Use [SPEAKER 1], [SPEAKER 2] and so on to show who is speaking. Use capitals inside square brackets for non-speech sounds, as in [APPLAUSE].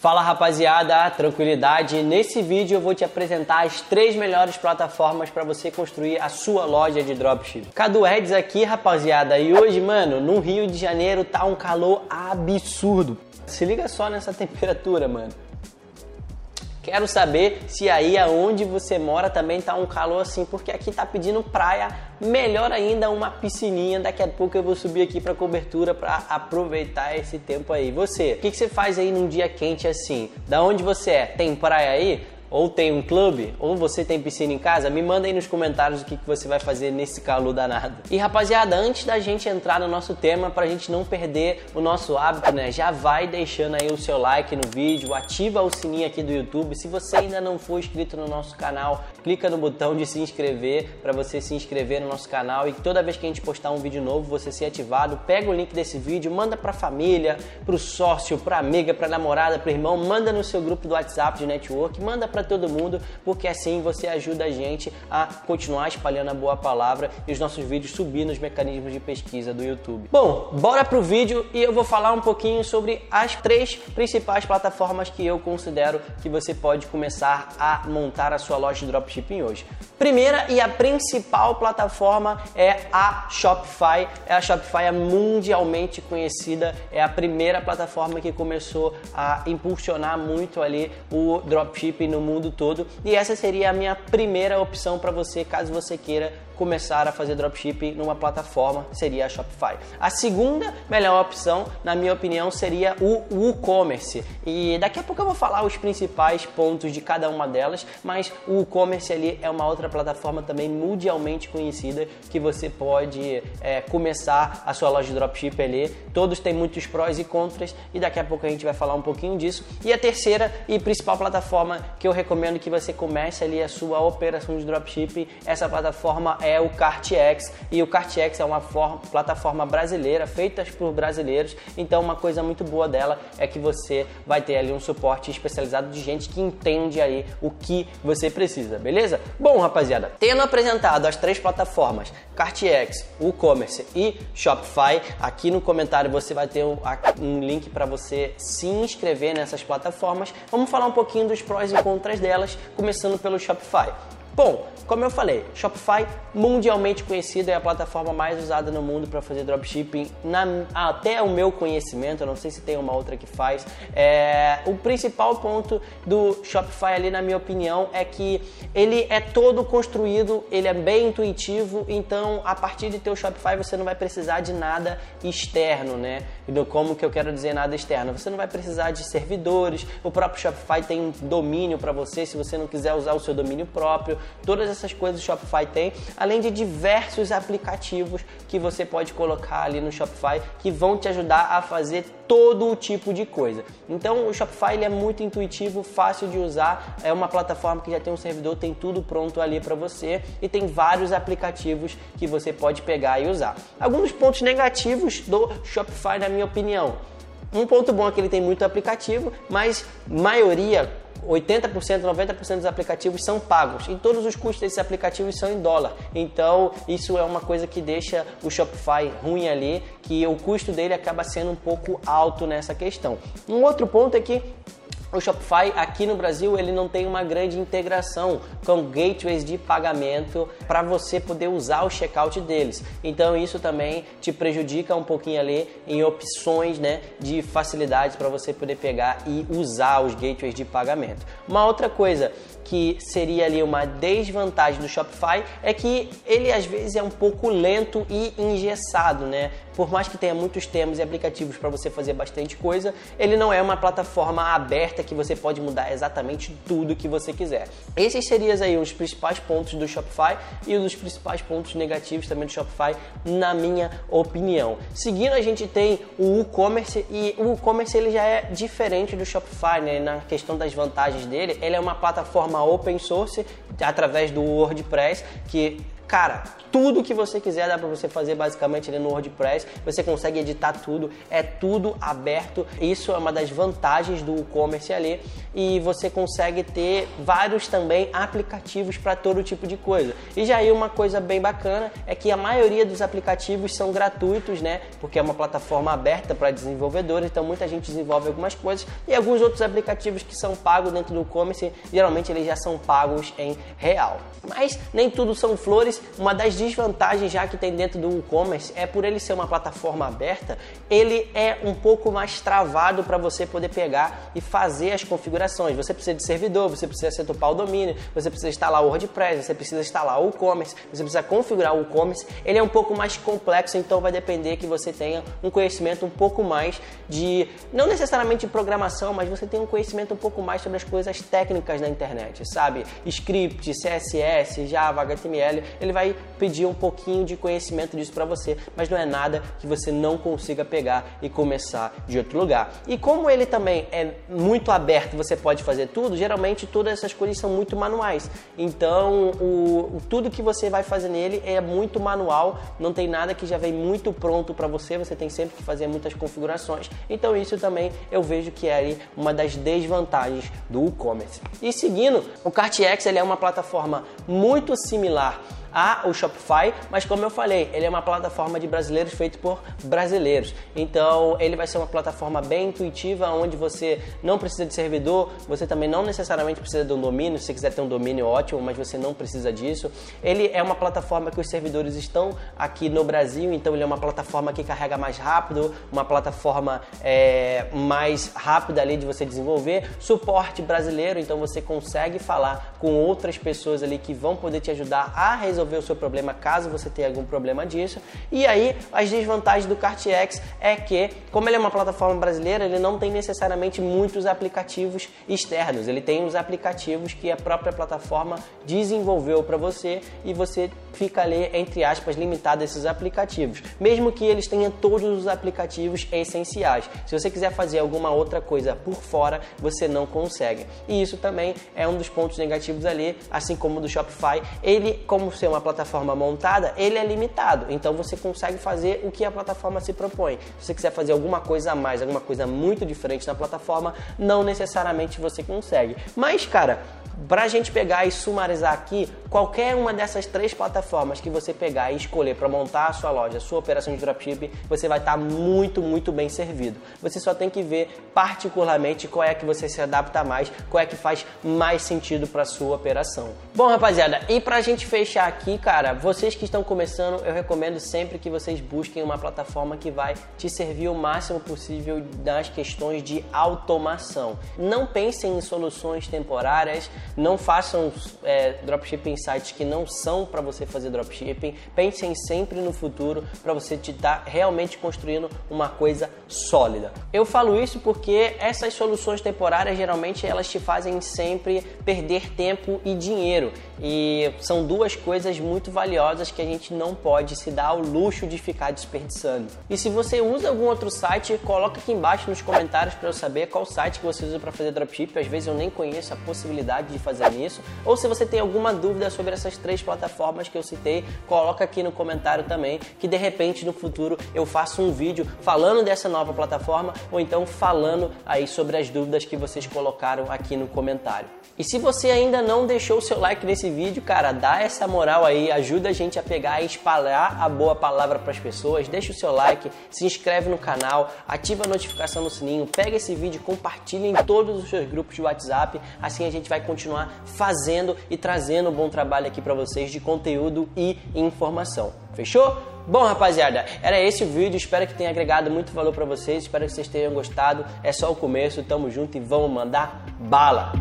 [SPEAKER 1] Fala rapaziada, tranquilidade. Nesse vídeo eu vou te apresentar as três melhores plataformas para você construir a sua loja de dropship. Cadu Eds aqui, rapaziada, e hoje, mano, no Rio de Janeiro tá um calor absurdo. Se liga só nessa [LAUGHS] temperatura, mano. Quero saber se aí aonde você mora também tá um calor assim, porque aqui tá pedindo praia, melhor ainda uma piscininha. Daqui a pouco eu vou subir aqui para cobertura para aproveitar esse tempo aí. Você, o que, que você faz aí num dia quente assim? Da onde você é? Tem praia aí? Ou tem um clube, ou você tem piscina em casa, me manda aí nos comentários o que, que você vai fazer nesse calor danado. E rapaziada, antes da gente entrar no nosso tema, pra gente não perder o nosso hábito, né? Já vai deixando aí o seu like no vídeo, ativa o sininho aqui do YouTube. Se você ainda não for inscrito no nosso canal, clica no botão de se inscrever para você se inscrever no nosso canal e toda vez que a gente postar um vídeo novo, você ser ativado, pega o link desse vídeo, manda pra família, pro sócio, pra amiga, pra namorada, pro irmão, manda no seu grupo do WhatsApp de network, manda pra para todo mundo, porque assim você ajuda a gente a continuar espalhando a boa palavra e os nossos vídeos subir nos mecanismos de pesquisa do YouTube. Bom, bora pro vídeo e eu vou falar um pouquinho sobre as três principais plataformas que eu considero que você pode começar a montar a sua loja de dropshipping hoje. Primeira e a principal plataforma é a Shopify. É a Shopify é mundialmente conhecida, é a primeira plataforma que começou a impulsionar muito ali o dropshipping no mundo todo. E essa seria a minha primeira opção para você, caso você queira começar a fazer dropshipping numa plataforma, seria a Shopify. A segunda melhor opção, na minha opinião, seria o WooCommerce. E daqui a pouco eu vou falar os principais pontos de cada uma delas, mas o WooCommerce ali é uma outra plataforma também mundialmente conhecida que você pode é, começar a sua loja de dropshipping ali. Todos têm muitos prós e contras e daqui a pouco a gente vai falar um pouquinho disso. E a terceira e principal plataforma que eu recomendo que você comece ali a sua operação de dropshipping, essa plataforma é é o CartX e o CartX é uma forma, plataforma brasileira feita por brasileiros. Então, uma coisa muito boa dela é que você vai ter ali um suporte especializado de gente que entende aí o que você precisa, beleza? Bom, rapaziada, tendo apresentado as três plataformas CartX, WooCommerce e Shopify, aqui no comentário você vai ter um, um link para você se inscrever nessas plataformas. Vamos falar um pouquinho dos prós e contras delas, começando pelo Shopify. Bom, como eu falei, Shopify mundialmente conhecido é a plataforma mais usada no mundo para fazer dropshipping. Na, até o meu conhecimento, eu não sei se tem uma outra que faz. É, o principal ponto do Shopify ali, na minha opinião, é que ele é todo construído, ele é bem intuitivo. Então, a partir de ter o Shopify, você não vai precisar de nada externo, né? Como que eu quero dizer nada externo? Você não vai precisar de servidores. O próprio Shopify tem um domínio para você, se você não quiser usar o seu domínio próprio. Todas essas coisas o Shopify tem, além de diversos aplicativos que você pode colocar ali no Shopify que vão te ajudar a fazer todo o tipo de coisa. Então o Shopify ele é muito intuitivo, fácil de usar, é uma plataforma que já tem um servidor, tem tudo pronto ali para você e tem vários aplicativos que você pode pegar e usar. Alguns pontos negativos do Shopify, na minha opinião. Um ponto bom é que ele tem muito aplicativo, mas maioria 80%, 90% dos aplicativos são pagos e todos os custos desses aplicativos são em dólar. Então, isso é uma coisa que deixa o Shopify ruim ali, que o custo dele acaba sendo um pouco alto nessa questão. Um outro ponto é que o Shopify aqui no Brasil ele não tem uma grande integração com gateways de pagamento para você poder usar o checkout deles. Então isso também te prejudica um pouquinho ali em opções né, de facilidades para você poder pegar e usar os gateways de pagamento. Uma outra coisa que seria ali uma desvantagem do Shopify é que ele às vezes é um pouco lento e engessado, né? Por mais que tenha muitos temas e aplicativos para você fazer bastante coisa, ele não é uma plataforma aberta que você pode mudar exatamente tudo que você quiser. Esses seriam aí os principais pontos do Shopify e os principais pontos negativos também do Shopify, na minha opinião. Seguindo, a gente tem o e-commerce e o e-commerce ele já é diferente do Shopify, né? Na questão das vantagens dele, ele é uma plataforma open source através do WordPress que Cara, tudo que você quiser dá para você fazer basicamente ali no WordPress. Você consegue editar tudo, é tudo aberto. Isso é uma das vantagens do e-commerce ali e você consegue ter vários também aplicativos para todo tipo de coisa. E já aí uma coisa bem bacana é que a maioria dos aplicativos são gratuitos, né? Porque é uma plataforma aberta para desenvolvedores, então muita gente desenvolve algumas coisas e alguns outros aplicativos que são pagos dentro do e-commerce, geralmente eles já são pagos em real. Mas nem tudo são flores. Uma das desvantagens já que tem dentro do e-commerce é por ele ser uma plataforma aberta, ele é um pouco mais travado para você poder pegar e fazer as configurações. Você precisa de servidor, você precisa setupar o domínio, você precisa instalar o WordPress, você precisa instalar o e-commerce, você precisa configurar o e-commerce. Ele é um pouco mais complexo, então vai depender que você tenha um conhecimento um pouco mais de, não necessariamente de programação, mas você tem um conhecimento um pouco mais sobre as coisas técnicas da internet, sabe? Script, CSS, Java, HTML, ele vai pedir um pouquinho de conhecimento disso para você, mas não é nada que você não consiga pegar e começar de outro lugar. E como ele também é muito aberto, você pode fazer tudo, geralmente todas essas coisas são muito manuais. Então, o, tudo que você vai fazer nele é muito manual, não tem nada que já vem muito pronto para você, você tem sempre que fazer muitas configurações. Então, isso também eu vejo que é uma das desvantagens do e-commerce. E seguindo, o CartX ele é uma plataforma muito similar a o Shopify, mas como eu falei, ele é uma plataforma de brasileiros feito por brasileiros. Então, ele vai ser uma plataforma bem intuitiva, onde você não precisa de servidor, você também não necessariamente precisa de um domínio, se quiser ter um domínio ótimo, mas você não precisa disso. Ele é uma plataforma que os servidores estão aqui no Brasil, então ele é uma plataforma que carrega mais rápido, uma plataforma é, mais rápida ali de você desenvolver, suporte brasileiro, então você consegue falar com outras pessoas ali que vão poder te ajudar a resolver resolver o seu problema caso você tenha algum problema disso. E aí, as desvantagens do CartX é que, como ele é uma plataforma brasileira, ele não tem necessariamente muitos aplicativos externos. Ele tem os aplicativos que a própria plataforma desenvolveu para você e você fica ali, entre aspas, limitado a esses aplicativos. Mesmo que eles tenham todos os aplicativos essenciais. Se você quiser fazer alguma outra coisa por fora, você não consegue. E isso também é um dos pontos negativos ali, assim como do Shopify. Ele, como uma plataforma montada, ele é limitado. Então você consegue fazer o que a plataforma se propõe. Se você quiser fazer alguma coisa a mais, alguma coisa muito diferente na plataforma, não necessariamente você consegue. Mas, cara, para a gente pegar e sumarizar aqui, qualquer uma dessas três plataformas que você pegar e escolher para montar a sua loja, a sua operação de dropship, você vai estar tá muito, muito bem servido. Você só tem que ver particularmente qual é que você se adapta mais, qual é que faz mais sentido para sua operação. Bom, rapaziada, e para a gente fechar aqui, cara, vocês que estão começando, eu recomendo sempre que vocês busquem uma plataforma que vai te servir o máximo possível nas questões de automação. Não pensem em soluções temporárias, não façam é, dropshipping sites que não são para você fazer dropshipping. Pensem sempre no futuro para você estar tá realmente construindo uma coisa sólida. Eu falo isso porque essas soluções temporárias geralmente elas te fazem sempre perder tempo e dinheiro. E são duas coisas muito valiosas que a gente não pode se dar ao luxo de ficar desperdiçando. E se você usa algum outro site, coloca aqui embaixo nos comentários para eu saber qual site que você usa para fazer dropship. Às vezes eu nem conheço a possibilidade de fazer isso. Ou se você tem alguma dúvida sobre essas três plataformas que eu citei, coloca aqui no comentário também, que de repente no futuro eu faço um vídeo falando dessa nova plataforma ou então falando aí sobre as dúvidas que vocês colocaram aqui no comentário. E se você ainda não deixou o seu like nesse vídeo, cara, dá essa moral aí, ajuda a gente a pegar e espalhar a boa palavra para as pessoas. Deixa o seu like, se inscreve no canal, ativa a notificação no sininho, pega esse vídeo, compartilha em todos os seus grupos de WhatsApp. Assim a gente vai continuar fazendo e trazendo bom trabalho trabalho aqui para vocês de conteúdo e informação. Fechou? Bom, rapaziada, era esse o vídeo. Espero que tenha agregado muito valor para vocês. Espero que vocês tenham gostado. É só o começo. Tamo junto e vamos mandar bala.